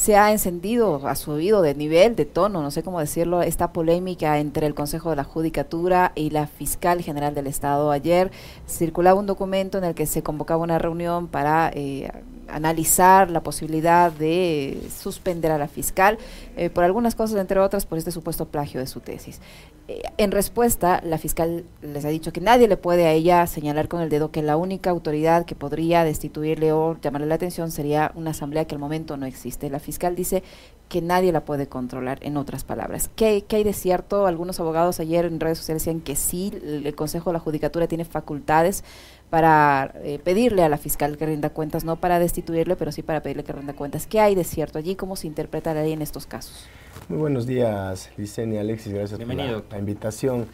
se ha encendido, ha subido de nivel, de tono, no sé cómo decirlo, esta polémica entre el Consejo de la Judicatura y la Fiscal General del Estado. Ayer circulaba un documento en el que se convocaba una reunión para eh, analizar la posibilidad de suspender a la fiscal eh, por algunas cosas, entre otras por este supuesto plagio de su tesis. Eh, en respuesta, la fiscal les ha dicho que nadie le puede a ella señalar con el dedo que la única autoridad que podría destituirle o llamarle la atención sería una asamblea que al momento no existe. La fiscal dice que nadie la puede controlar, en otras palabras. ¿Qué, hay de cierto? Algunos abogados ayer en redes sociales decían que sí, el Consejo de la Judicatura tiene facultades para eh, pedirle a la fiscal que rinda cuentas, no para destituirle, pero sí para pedirle que rinda cuentas. ¿Qué hay de cierto allí? ¿Cómo se interpreta la ley en estos casos? Muy buenos días, y Alexis, gracias por la, invitación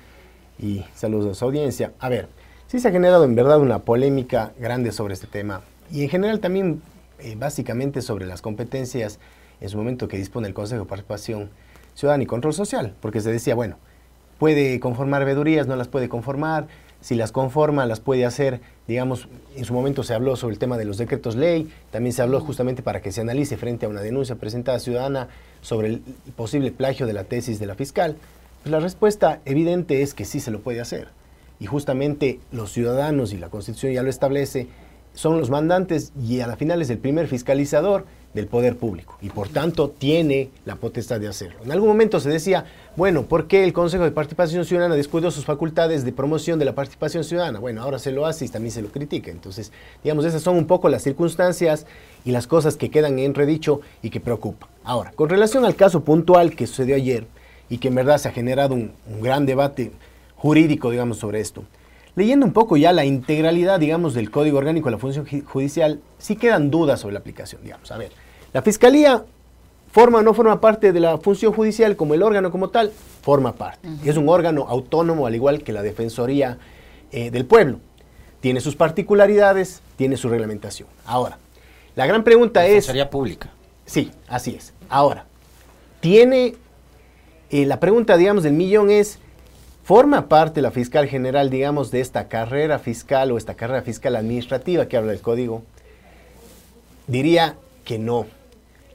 y saludos a su audiencia. A ver, sí se ha generado en verdad una polémica grande sobre este tema y en general también eh, básicamente sobre las competencias en su momento que dispone el Consejo de Participación Ciudadana y Control Social, porque se decía, bueno, puede conformar veedurías, no las puede conformar, si las conforma, las puede hacer, digamos, en su momento se habló sobre el tema de los decretos ley, también se habló justamente para que se analice frente a una denuncia presentada ciudadana sobre el posible plagio de la tesis de la fiscal. Pues la respuesta evidente es que sí se lo puede hacer. Y justamente los ciudadanos, y la Constitución ya lo establece, son los mandantes y a la final es el primer fiscalizador del poder público y por tanto tiene la potestad de hacerlo. En algún momento se decía, bueno, ¿por qué el Consejo de Participación Ciudadana descuidó sus facultades de promoción de la participación ciudadana? Bueno, ahora se lo hace y también se lo critica. Entonces, digamos, esas son un poco las circunstancias y las cosas que quedan en redicho y que preocupan. Ahora, con relación al caso puntual que sucedió ayer y que en verdad se ha generado un, un gran debate jurídico, digamos, sobre esto. Leyendo un poco ya la integralidad, digamos, del Código Orgánico de la Función Judicial, sí quedan dudas sobre la aplicación, digamos. A ver, la Fiscalía forma o no forma parte de la función judicial como el órgano como tal, forma parte. Es un órgano autónomo al igual que la Defensoría eh, del Pueblo. Tiene sus particularidades, tiene su reglamentación. Ahora, la gran pregunta es... Defensoría pública. Sí, así es. Ahora, tiene... Eh, la pregunta, digamos, del millón es, ¿forma parte la fiscal general, digamos, de esta carrera fiscal o esta carrera fiscal administrativa que habla del código? Diría que no.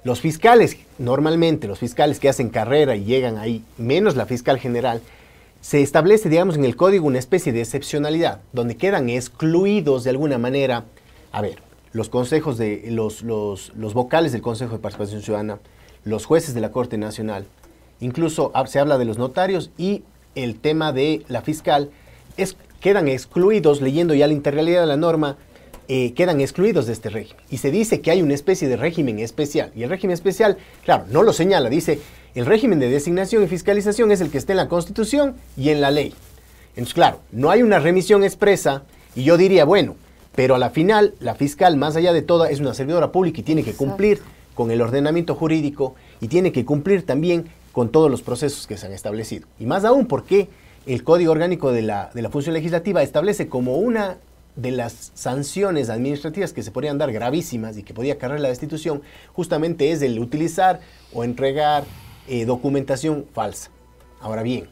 Los fiscales, normalmente los fiscales que hacen carrera y llegan ahí, menos la fiscal general, se establece, digamos, en el código una especie de excepcionalidad, donde quedan excluidos de alguna manera, a ver, los consejos de los, los, vocales del Consejo de Participación Ciudadana, los jueces de la Corte Nacional, incluso se habla de los notarios y el tema de la fiscal, es, quedan excluidos, leyendo ya la integralidad de la norma, eh, quedan excluidos de este régimen. Y se dice que hay una especie de régimen especial. Y el régimen especial, claro, no lo señala, dice, el régimen de designación y fiscalización es el que está en la Constitución y en la ley. Entonces, claro, no hay una remisión expresa y yo diría, bueno, pero a la final, la fiscal, más allá de todo, es una servidora pública y tiene que cumplir con el ordenamiento jurídico y tiene que cumplir también con todos los procesos que se han establecido. Y más aún porque el Código Orgánico de la, de la Función Legislativa establece como una de las sanciones administrativas que se podrían dar gravísimas y que podía cargar la destitución, justamente es el utilizar o entregar eh, documentación falsa. Ahora bien,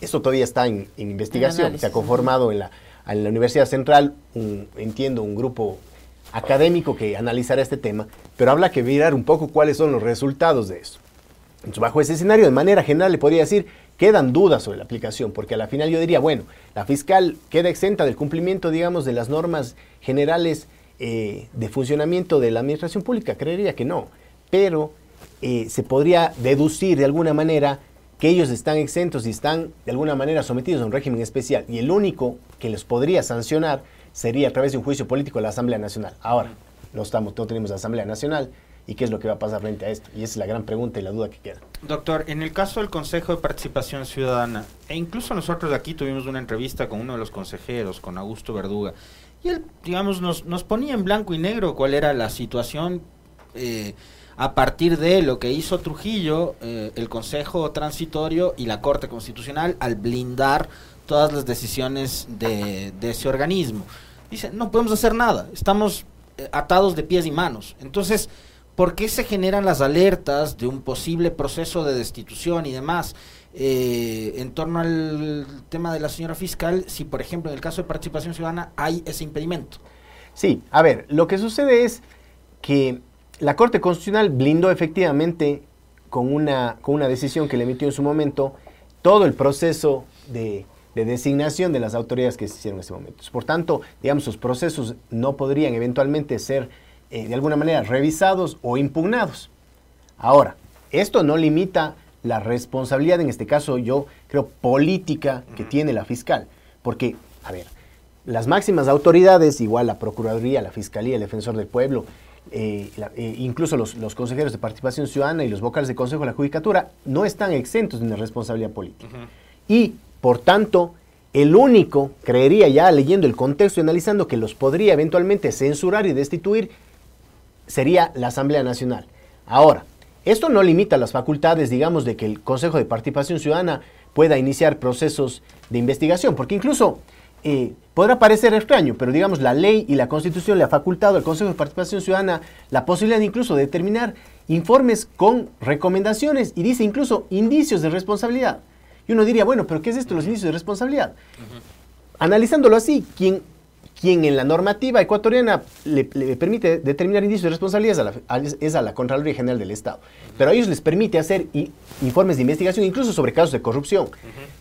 esto todavía está en, investigación. Se ha conformado en la, en la Universidad Central, entiendo, un grupo académico que analizará este tema, pero habla que mirar un poco cuáles son los resultados de eso. Bajo ese escenario, de manera general, le podría decir quedan dudas sobre la aplicación, porque a la final yo diría, bueno, la fiscal queda exenta del cumplimiento, digamos, de las normas generales eh, de funcionamiento de la administración pública, creería que no, pero eh, se podría deducir de alguna manera que ellos están exentos y están de alguna manera sometidos a un régimen especial, y el único que les podría sancionar sería a través de un juicio político de la Asamblea Nacional. Ahora, no, estamos, no tenemos Asamblea Nacional, y qué es lo que va a pasar frente a esto. Y esa es la gran pregunta y la duda que queda. Doctor, en el caso del Consejo de Participación Ciudadana, e incluso nosotros aquí tuvimos una entrevista con uno de los consejeros, con Augusto Verduga, y él, digamos, nos, nos ponía en blanco y negro cuál era la situación eh, a partir de lo que hizo Trujillo, eh, el Consejo Transitorio y la Corte Constitucional al blindar todas las decisiones de, de ese organismo. Dice, no podemos hacer nada, estamos eh, atados de pies y manos. Entonces, ¿Por qué se generan las alertas de un posible proceso de destitución y demás eh, en torno al tema de la señora fiscal si, por ejemplo, en el caso de participación ciudadana hay ese impedimento? Sí, a ver, lo que sucede es que la Corte Constitucional blindó efectivamente con una, con una decisión que le emitió en su momento todo el proceso de, designación de las autoridades que se hicieron en ese momento. Por tanto, digamos, sus procesos no podrían eventualmente ser eh, de alguna manera revisados o impugnados. Ahora, esto no limita la responsabilidad, en este caso yo creo, política que tiene la fiscal. Porque, a ver, las máximas autoridades, igual la Procuraduría, la Fiscalía, el Defensor del Pueblo, eh, eh, incluso los, consejeros de participación ciudadana y los vocales de Consejo de la Judicatura, no están exentos de una responsabilidad política. Y, por tanto, el único, creería ya leyendo el contexto y analizando que los podría eventualmente censurar y destituir, sería la Asamblea Nacional. Ahora, esto no limita las facultades, digamos, de que el Consejo de Participación Ciudadana pueda iniciar procesos de investigación, porque incluso eh, podrá parecer extraño, pero digamos la ley y la constitución le ha facultado al Consejo de Participación Ciudadana la posibilidad incluso de determinar informes con recomendaciones y dice incluso indicios de responsabilidad. Y uno diría, bueno, pero ¿qué es esto, los indicios de responsabilidad? Analizándolo así, quien quien en la normativa ecuatoriana le, permite determinar indicios de responsabilidad es a, la, Contraloría General del Estado. Pero a ellos les permite hacer informes de investigación, incluso sobre casos de corrupción,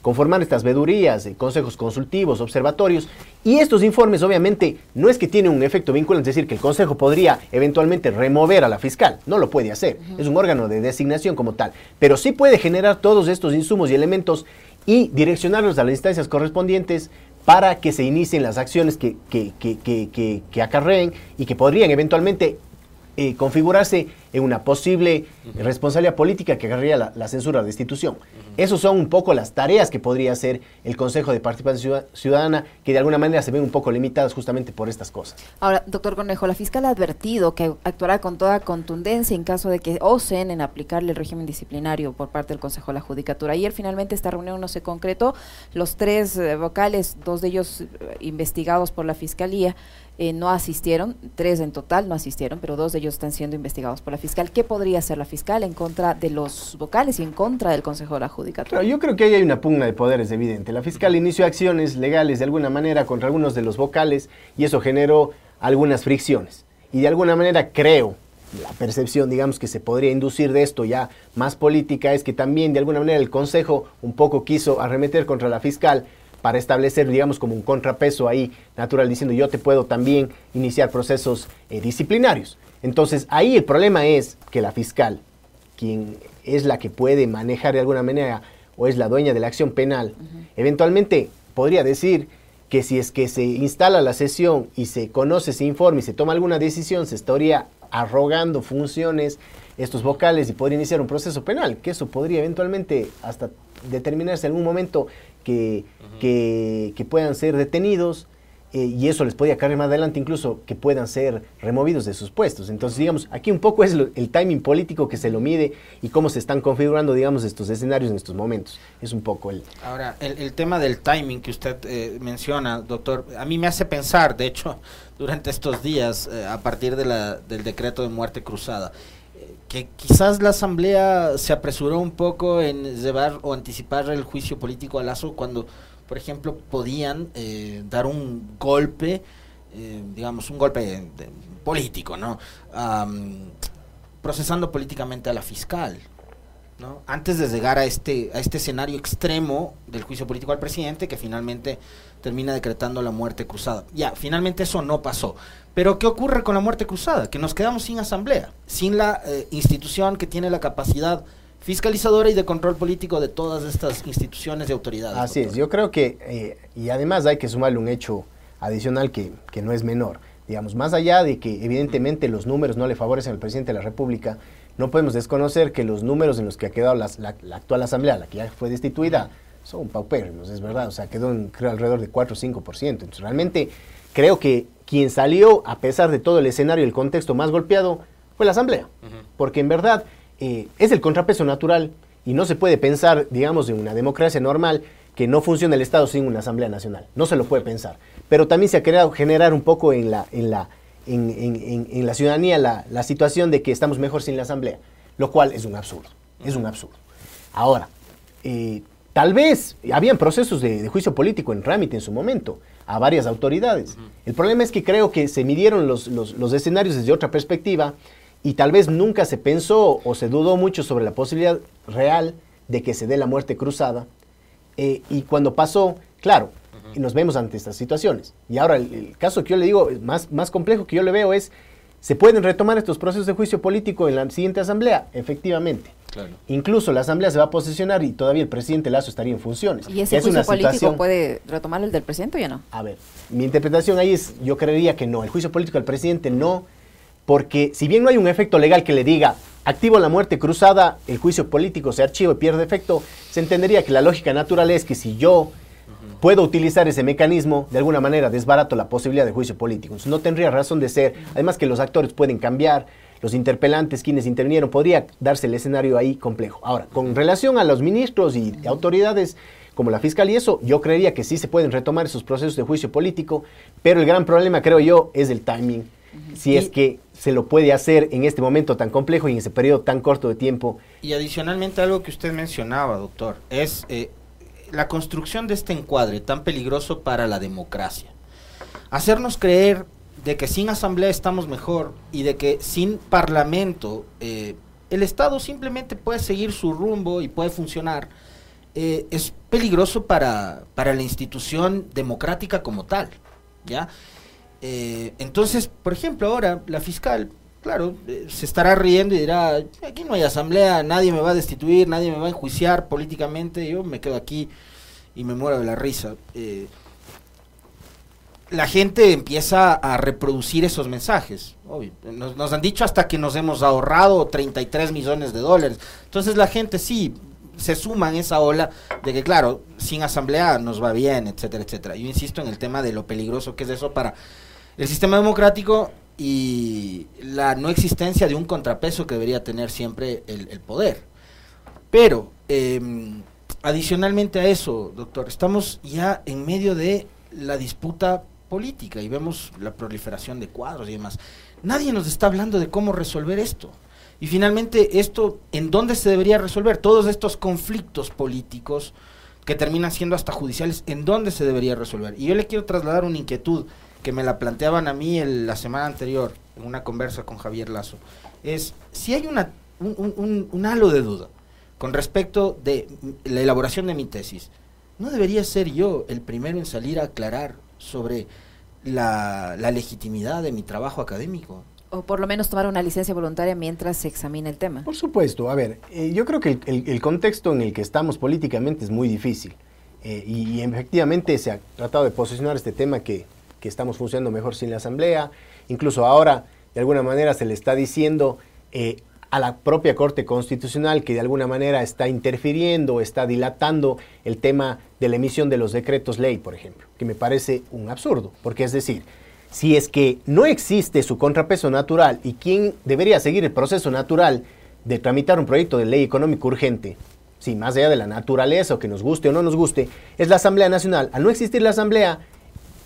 conformar estas vedurías, eh, consejos consultivos, observatorios. Y estos informes, obviamente, no es que tienen un efecto vinculante, es decir, que el Consejo podría eventualmente remover a la fiscal. No lo puede hacer. Es un órgano de designación como tal. Pero sí puede generar todos estos insumos y elementos y direccionarlos a las instancias correspondientes para que se inicien las acciones que, que, que, que acarreen y que podrían eventualmente eh, configurarse en una posible responsabilidad política que agarraría la, censura de institución. Esas son un poco las tareas que podría hacer el Consejo de Participación Ciudadana, que de alguna manera se ven un poco limitadas justamente por estas cosas. Ahora, doctor Cornejo, la fiscal ha advertido que actuará con toda contundencia en caso de que osen en aplicarle el régimen disciplinario por parte del Consejo de la Judicatura. Ayer finalmente esta reunión no se concretó. Los tres eh, vocales, dos de ellos eh, investigados por la Fiscalía, eh, no asistieron, tres en total no asistieron, pero dos de ellos están siendo investigados por la fiscal. ¿Qué podría hacer la fiscal en contra de los vocales y en contra del Consejo de la Judicatura? yo creo que ahí hay una pugna de poderes evidente. La fiscal inició acciones legales de alguna manera contra algunos de los vocales y eso generó algunas fricciones. Y de alguna manera creo, la percepción, digamos, que se podría inducir de esto ya más política es que también de alguna manera el Consejo un poco quiso arremeter contra la fiscal para establecer, digamos, como un contrapeso ahí natural, diciendo yo te puedo también iniciar procesos eh, disciplinarios. Entonces, ahí el problema es que la fiscal, quien es la que puede manejar de alguna manera o es la dueña de la acción penal, eventualmente podría decir que si es que se instala la sesión y se conoce ese informe y se toma alguna decisión, se estaría arrogando funciones estos vocales y podría iniciar un proceso penal, que eso podría eventualmente hasta determinarse en algún momento que, que, puedan ser detenidos eh, y eso les podría cargar más adelante incluso que puedan ser removidos de sus puestos. Entonces, digamos, aquí un poco es el timing político que se lo mide y cómo se están configurando, digamos, estos escenarios en estos momentos. Es un poco el... Ahora, el, tema del timing que usted eh, menciona, doctor, a mí me hace pensar, de hecho, durante estos días, eh, a partir de la, del decreto de muerte cruzada, que quizás la Asamblea se apresuró un poco en llevar o anticipar el juicio político a Lazo cuando, por ejemplo, podían eh, dar un golpe, eh, digamos, un golpe político, ¿no? procesando políticamente a la fiscal. ¿No? Antes de llegar a este, a este escenario extremo del juicio político al presidente, que finalmente termina decretando la muerte cruzada. Ya, finalmente eso no pasó. Pero ¿qué ocurre con la muerte cruzada? Que nos quedamos sin asamblea, sin la eh, institución que tiene la capacidad fiscalizadora y de control político de todas estas instituciones y autoridades. Así es, yo creo que, eh, y además hay que sumarle un hecho adicional que, que, no es menor. Digamos, más allá de que evidentemente los números no le favorecen al presidente de la República, no podemos desconocer que los números en los que ha quedado la, actual asamblea, la que ya fue destituida, son paupérrimos, es verdad. O sea, quedó en, creo alrededor de 4 o 5%. Entonces, realmente creo que quien salió, a pesar de todo el escenario y el contexto más golpeado, fue la Asamblea. Porque en verdad eh, es el contrapeso natural y no se puede pensar, digamos, en una democracia normal que no funciona el Estado sin una Asamblea Nacional. No se lo puede pensar. Pero también se ha querido generar un poco en la, en la, en, la ciudadanía la, situación de que estamos mejor sin la Asamblea, lo cual es un absurdo. Es un absurdo. Ahora, eh, tal vez habían procesos de, de juicio político en trámite en su momento a varias autoridades. El problema es que creo que se midieron los, escenarios desde otra perspectiva y tal vez nunca se pensó o se dudó mucho sobre la posibilidad real de que se dé la muerte cruzada. Eh, y cuando pasó, claro, y nos vemos ante estas situaciones. Y ahora el, caso que yo le digo, más, más complejo que yo le veo es, ¿se pueden retomar estos procesos de juicio político en la siguiente asamblea? Efectivamente. Incluso la asamblea se va a posicionar y todavía el presidente Lazo estaría en funciones. ¿Y ese juicio político puede retomar el del presidente o ya no? A ver, mi interpretación ahí es, yo creería que no. El juicio político del presidente no, porque si bien no hay un efecto legal que le diga activo la muerte cruzada, el juicio político se archiva y pierde efecto, se entendería que la lógica natural es que si yo puedo utilizar ese mecanismo, de alguna manera desbarato la posibilidad de juicio político. no tendría razón de ser. Además que los actores pueden cambiar, los interpelantes, quienes intervinieron, podría darse el escenario ahí complejo. Ahora, con relación a los ministros y autoridades como la fiscal y eso, yo creería que sí se pueden retomar esos procesos de juicio político, pero el gran problema, creo yo, es el timing. Si es que se lo puede hacer en este momento tan complejo y en ese periodo tan corto de tiempo. Y adicionalmente algo que usted mencionaba, doctor, es eh, la construcción de este encuadre tan peligroso para la democracia. Hacernos creer de que sin asamblea estamos mejor y de que sin parlamento eh, el Estado simplemente puede seguir su rumbo y puede funcionar, eh, es peligroso para, para, la institución democrática como tal. ¿ya? Eh, entonces, por ejemplo, ahora la fiscal, claro, se estará riendo y dirá, aquí no hay asamblea, nadie me va a destituir, nadie me va a enjuiciar políticamente, yo me quedo aquí y me muero de la risa. Eh, la gente empieza a reproducir esos mensajes. Nos, han dicho hasta que nos hemos ahorrado 33 millones de dólares. Entonces la gente sí se suma en esa ola de que, claro, sin asamblea nos va bien, etcétera, etcétera. Yo insisto en el tema de lo peligroso que es eso para el sistema democrático y la no existencia de un contrapeso que debería tener siempre el, poder. Pero, em, adicionalmente a eso, doctor, estamos ya en medio de la disputa política y vemos la proliferación de cuadros y demás. Nadie nos está hablando de cómo resolver esto. Y finalmente, esto, ¿en dónde se debería resolver? Todos estos conflictos políticos que terminan siendo hasta judiciales, ¿en dónde se debería resolver? Y yo le quiero trasladar una inquietud que me la planteaban a mí la semana anterior, en una conversa con Javier Lazo. Es, si hay una, un, halo de duda con respecto de la elaboración de mi tesis, ¿no debería ser yo el primero en salir a aclarar sobre la, legitimidad de mi trabajo académico. O por lo menos tomar una licencia voluntaria mientras se examina el tema. Por supuesto. A ver, eh, yo creo que el, contexto en el que estamos políticamente es muy difícil. Eh, y, efectivamente se ha tratado de posicionar este tema que, que estamos funcionando mejor sin la Asamblea. Incluso ahora, de alguna manera, se le está diciendo eh, a la propia Corte Constitucional que de alguna manera está interfiriendo, está dilatando el tema de la emisión de los decretos ley, por ejemplo, que me parece un absurdo, porque es decir, si es que no existe su contrapeso natural y quien debería seguir el proceso natural de tramitar un proyecto de ley económico urgente, si más allá de la naturaleza o que nos guste o no nos guste, es la Asamblea Nacional. Al no existir la Asamblea,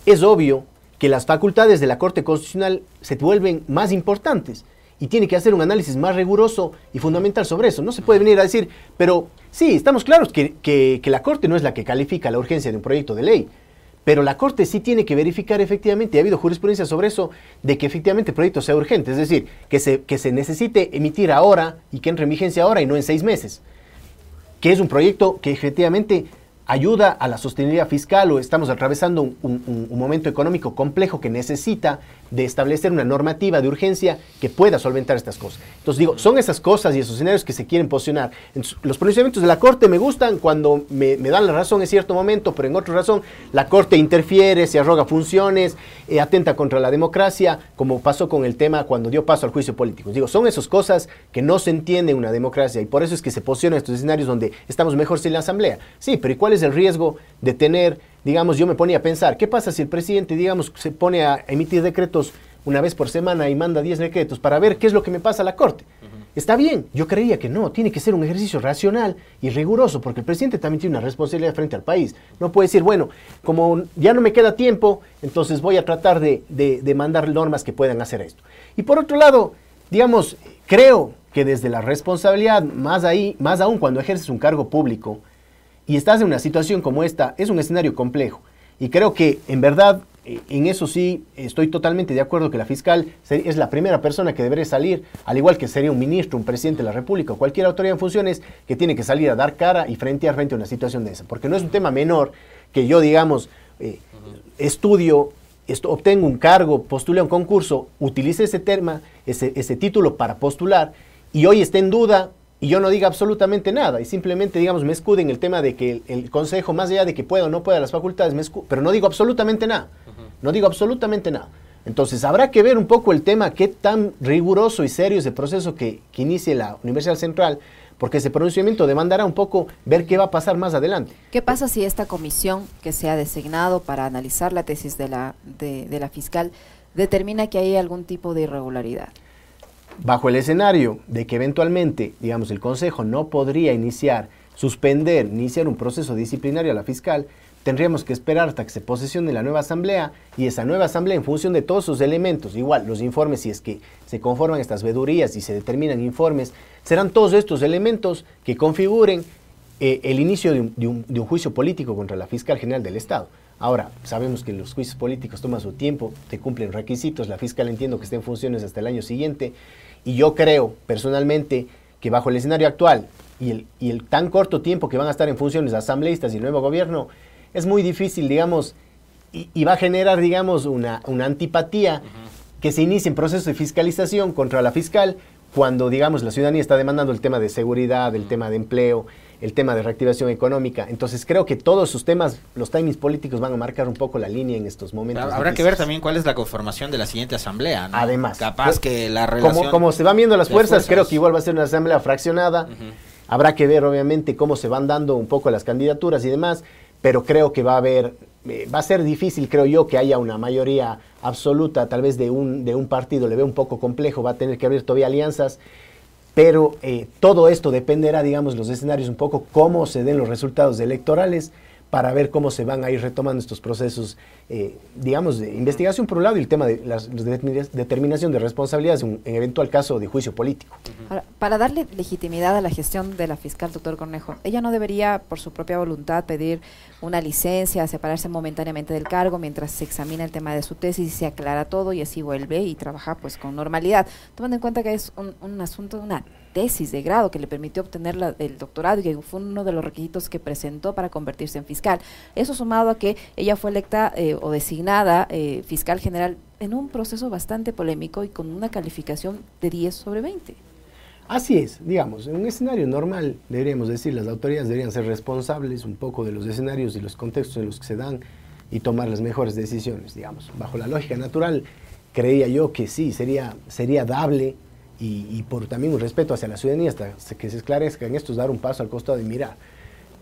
es obvio que las facultades de la Corte Constitucional se vuelven más importantes y tiene que hacer un análisis más riguroso y fundamental sobre eso. No se puede venir a decir, pero sí, estamos claros que, que, la Corte no es la que califica la urgencia de un proyecto de ley, pero la Corte sí tiene que verificar efectivamente, y ha habido jurisprudencia sobre eso, de que efectivamente el proyecto sea urgente, es decir, que se, que se necesite emitir ahora y que en vigencia ahora y no en seis meses. Que es un proyecto que efectivamente ayuda a la sostenibilidad fiscal o estamos atravesando un, momento económico complejo que necesita de establecer una normativa de urgencia que pueda solventar estas cosas. Entonces digo, son esas cosas y esos escenarios que se quieren posicionar. los pronunciamientos de la Corte me gustan cuando me, dan la razón en cierto momento, pero en otra razón la Corte interfiere, se arroga funciones, eh, atenta contra la democracia, como pasó con el tema cuando dio paso al juicio político. Digo, son esas cosas que no se entiende en una democracia y por eso es que se posicionan estos escenarios donde estamos mejor sin la Asamblea. Sí, pero ¿y cuál es el riesgo de tener digamos, yo me ponía a pensar, ¿qué pasa si el presidente, digamos, se pone a emitir decretos una vez por semana y manda 10 decretos para ver qué es lo que me pasa a la Corte? Está bien, yo creía que no, tiene que ser un ejercicio racional y riguroso, porque el presidente también tiene una responsabilidad frente al país. No puede decir, bueno, como ya no me queda tiempo, entonces voy a tratar de, de mandar normas que puedan hacer esto. Y por otro lado, digamos, creo que desde la responsabilidad, más, ahí, más aún cuando ejerces un cargo público, y estás en una situación como esta, es un escenario complejo. Y creo que en verdad eh, en eso sí estoy totalmente de acuerdo que la fiscal es la primera persona que debería salir, al igual que sería un ministro, un presidente de la República o cualquier autoridad en funciones que tiene que salir a dar cara y frente a frente a una situación de esa. Porque no es un tema menor que yo, digamos, eh, estudio, obtengo un cargo, postule a un concurso, utilice ese tema, ese, ese título para postular y hoy esté en duda y yo no diga absolutamente nada y simplemente, digamos, me escude en el tema de que el, Consejo, más allá de que pueda o no pueda las facultades, me pero no digo absolutamente nada, no digo absolutamente nada. Entonces, habrá que ver un poco el tema, qué tan riguroso y serio es el proceso que, que inicie la Universidad Central, porque ese pronunciamiento demandará un poco ver qué va a pasar más adelante. ¿Qué pasa si esta comisión que se ha designado para analizar la tesis de la, de, de la fiscal determina que hay algún tipo de irregularidad? Bajo el escenario de que eventualmente, digamos, el Consejo no podría iniciar, suspender, iniciar un proceso disciplinario a la fiscal, tendríamos que esperar hasta que se posesione la nueva asamblea y esa nueva asamblea en función de todos sus elementos, igual los informes, si es que se conforman estas vedurías y se determinan informes, serán todos estos elementos que configuren eh, el inicio de un, de un juicio político contra la fiscal general del Estado. Ahora, sabemos que los juicios políticos toman su tiempo, te cumplen requisitos, la fiscal entiendo que está en funciones hasta el año siguiente y yo creo personalmente que bajo el escenario actual y el, y el tan corto tiempo que van a estar en funciones asambleístas y el nuevo gobierno, es muy difícil, digamos, y, va a generar, digamos, una, una antipatía que se inicie en proceso de fiscalización contra la fiscal cuando, digamos, la ciudadanía está demandando el tema de seguridad, el tema de empleo, el tema de reactivación económica. Entonces creo que todos sus temas, los timings políticos van a marcar un poco la línea en estos momentos. Habrá que ver también cuál es la conformación de la siguiente asamblea. Además. Capaz pues, que la relación... Como, se van viendo las fuerzas, creo que igual va a ser una asamblea fraccionada. Habrá que ver obviamente cómo se van dando un poco las candidaturas y demás, pero creo que va a haber, eh, va a ser difícil, creo yo, que haya una mayoría absoluta, tal vez de un, de un partido, le veo un poco complejo, va a tener que abrir todavía alianzas pero eh, todo esto dependerá, digamos, los escenarios un poco, cómo se den los resultados electorales para ver cómo se van a ir retomando estos procesos, eh, digamos, de investigación por un lado y el tema de la determinación de responsabilidades en, eventual caso de juicio político. para darle legitimidad a la gestión de la fiscal, doctor Cornejo, ella no debería, por su propia voluntad, pedir una licencia, separarse momentáneamente del cargo mientras se examina el tema de su tesis y se aclara todo y así vuelve y trabaja pues con normalidad, tomando en cuenta que es un, un asunto, una tesis de grado que le permitió obtener el doctorado y que fue uno de los requisitos que presentó para convertirse en fiscal. Eso sumado a que ella fue electa eh, o designada eh, fiscal general en un proceso bastante polémico y con una calificación de 10 sobre 20. Así es, digamos, en un escenario normal deberíamos decir, las autoridades deberían ser responsables un poco de los escenarios y los contextos en los que se dan y tomar las mejores decisiones, digamos. Bajo la lógica natural, creía yo que sí, sería, sería dable y, por también un respeto hacia la ciudadanía hasta que se esclarezca en esto es dar un paso al costado y mirar.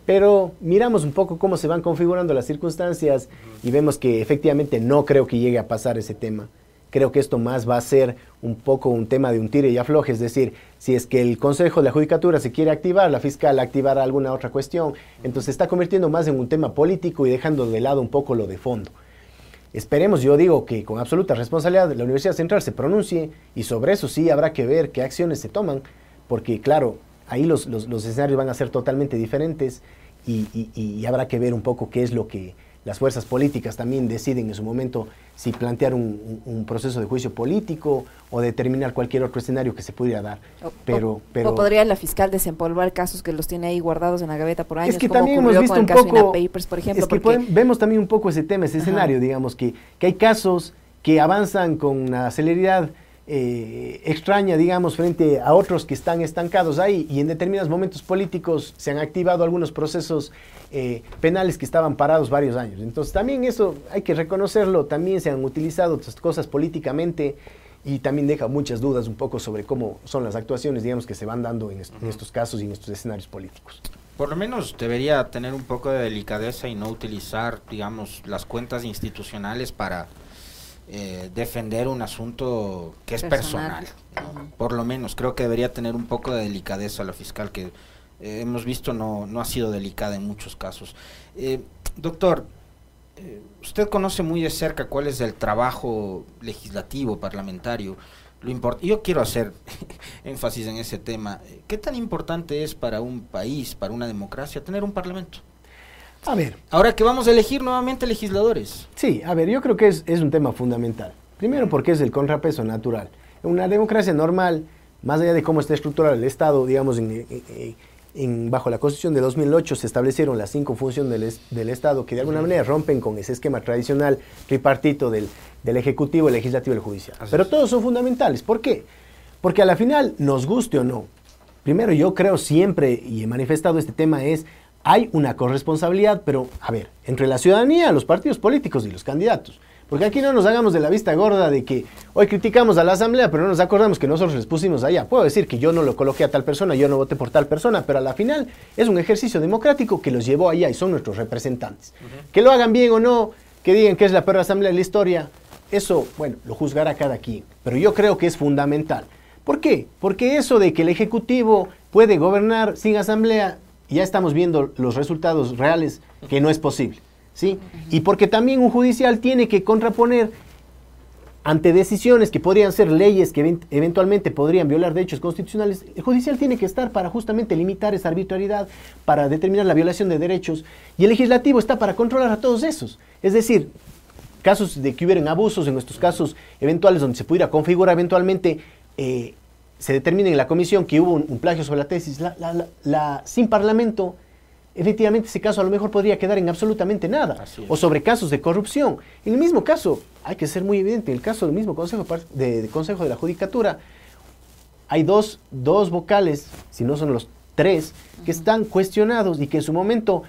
Pero miramos un poco cómo se van configurando las circunstancias y vemos que efectivamente no creo que llegue a pasar ese tema. Creo que esto más va a ser un poco un tema de un tire y afloje, es decir, si es que el Consejo de la Judicatura se quiere activar, la fiscal activará alguna otra cuestión, entonces se está convirtiendo más en un tema político y dejando de lado un poco lo de fondo. Esperemos, yo digo que con absoluta responsabilidad la Universidad Central se pronuncie y sobre eso sí habrá que ver qué acciones se toman, porque claro, ahí los, escenarios van a ser totalmente diferentes y, habrá que ver un poco qué es lo que las fuerzas políticas también deciden en su momento si plantear un, proceso de juicio político o determinar cualquier otro escenario que se pudiera dar. pero, pero, podría la fiscal desempolvar casos que los tiene ahí guardados en la gaveta por años, es que también hemos visto un poco, Papers, por ejemplo. Es que vemos también un poco ese tema, ese escenario, digamos, que, que hay casos que avanzan con una celeridad eh, extraña, digamos, frente a otros que están estancados ahí y en determinados momentos políticos se han activado algunos procesos eh, penales que estaban parados varios años. Entonces también eso hay que reconocerlo, también se han utilizado otras cosas políticamente y también deja muchas dudas un poco sobre cómo son las actuaciones, digamos, que se van dando en, en estos casos y en estos escenarios políticos. Por lo menos debería tener un poco de delicadeza y no utilizar, digamos, las cuentas institucionales para eh, defender un asunto que es personal. Por lo menos creo que debería tener un poco de delicadeza la fiscal que eh, hemos visto no, no ha sido delicada en muchos casos. Eh, doctor, usted conoce muy de cerca cuál es el trabajo legislativo, parlamentario. Lo yo quiero hacer énfasis en ese tema. ¿Qué tan importante es para un país, para una democracia, tener un parlamento? A ver. Ahora que vamos a elegir nuevamente legisladores. Sí, a ver, yo creo que es, es un tema fundamental. Primero porque es el contrapeso natural. En una democracia normal, más allá de cómo está estructurado el Estado, digamos, en, en, bajo la Constitución de 2008 se establecieron las cinco funciones del, del, Estado que de alguna manera rompen con ese esquema tradicional tripartito del, del Ejecutivo, el Legislativo y el Judicial. Así Pero es. todos son fundamentales. ¿Por qué? Porque a la final, nos guste o no, primero yo creo siempre, y he manifestado este tema, es hay una corresponsabilidad, pero a ver, entre la ciudadanía, los partidos políticos y los candidatos. Porque aquí no nos hagamos de la vista gorda de que hoy criticamos a la Asamblea, pero no nos acordamos que nosotros les pusimos allá. Puedo decir que yo no lo coloqué a tal persona, yo no voté por tal persona, pero a la final es un ejercicio democrático que los llevó allá y son nuestros representantes. Que lo hagan bien o no, que digan que es la peor Asamblea de la historia, eso, bueno, lo juzgará cada quien. Pero yo creo que es fundamental. ¿Por qué? Porque eso de que el Ejecutivo puede gobernar sin Asamblea, ya estamos viendo los resultados reales que no es posible. ¿sí? Y porque también un judicial tiene que contraponer ante decisiones que podrían ser leyes que event eventualmente podrían violar derechos constitucionales, el judicial tiene que estar para justamente limitar esa arbitrariedad, para determinar la violación de derechos, y el legislativo está para controlar a todos esos. Es decir, casos de que hubieran abusos, en estos casos eventuales donde se pudiera configurar eventualmente, eh, se determine en la comisión que hubo un, un plagio sobre la tesis, la, la, la, sin parlamento efectivamente ese caso a lo mejor podría quedar en absolutamente nada. O sobre casos de corrupción. En el mismo caso, hay que ser muy evidente, en el caso del mismo Consejo de, de Consejo de la Judicatura, hay dos, dos, vocales, si no son los tres, que están cuestionados y que en su momento,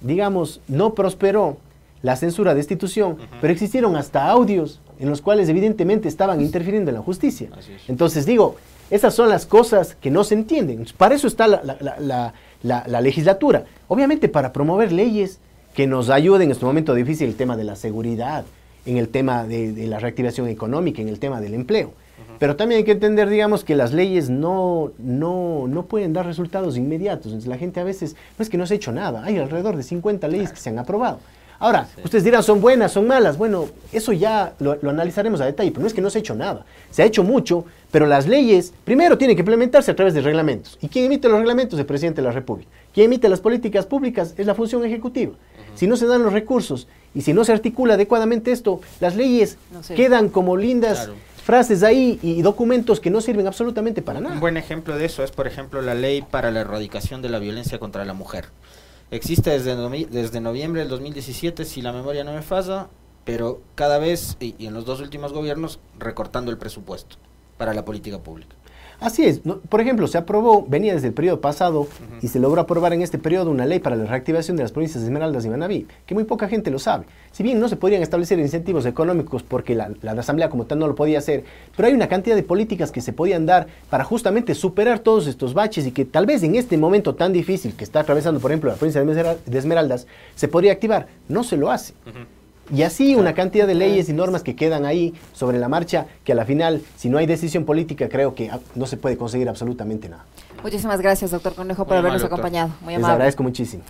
digamos, no prosperó la censura de destitución, uh -huh. pero existieron hasta audios en los cuales evidentemente estaban interfiriendo en la justicia. Entonces digo, esas son las cosas que no se entienden. Para eso está la, la, la, la, la legislatura. Obviamente para promover leyes que nos ayuden en este momento difícil el tema de la seguridad, en el tema de, de la reactivación económica, en el tema del empleo. Uh -huh. Pero también hay que entender, digamos, que las leyes no, no, no pueden dar resultados inmediatos. Entonces, la gente a veces, no es que no se ha hecho nada, hay alrededor de 50 leyes claro. que se han aprobado. Ahora, sí. ustedes dirán, son buenas, son malas. Bueno, eso ya lo, lo, analizaremos a detalle, pero no es que no se ha hecho nada. Se ha hecho mucho, pero las leyes, primero, tienen que implementarse a través de reglamentos. ¿Y quién emite los reglamentos? El presidente de la República. Quien emite las políticas públicas es la función ejecutiva. Uh -huh. Si no se dan los recursos y si no se articula adecuadamente esto, las leyes no sé. quedan como lindas claro. frases ahí y documentos que no sirven absolutamente para nada. Un buen ejemplo de eso es, por ejemplo, la ley para la erradicación de la violencia contra la mujer. Existe desde, desde noviembre del 2017, si la memoria no me falla, pero cada vez, y, y en los dos últimos gobiernos, recortando el presupuesto para la política pública. Así es. Por ejemplo, se aprobó, venía desde el periodo pasado, uh -huh. y se logró aprobar en este periodo una ley para la reactivación de las provincias de Esmeraldas y Manabí, que muy poca gente lo sabe. Si bien no se podrían establecer incentivos económicos porque la, la, Asamblea como tal no lo podía hacer, pero hay una cantidad de políticas que se podían dar para justamente superar todos estos baches y que tal vez en este momento tan difícil que está atravesando, por ejemplo, la provincia de Esmeraldas, se podría activar. No se lo hace. Uh -huh. Y así una cantidad de leyes y normas que quedan ahí sobre la marcha, que a la final, si no hay decisión política, creo que no se puede conseguir absolutamente nada. Muchísimas gracias, doctor Conejo, por Muy habernos amable, acompañado. Muy amable. Les agradezco muchísimo.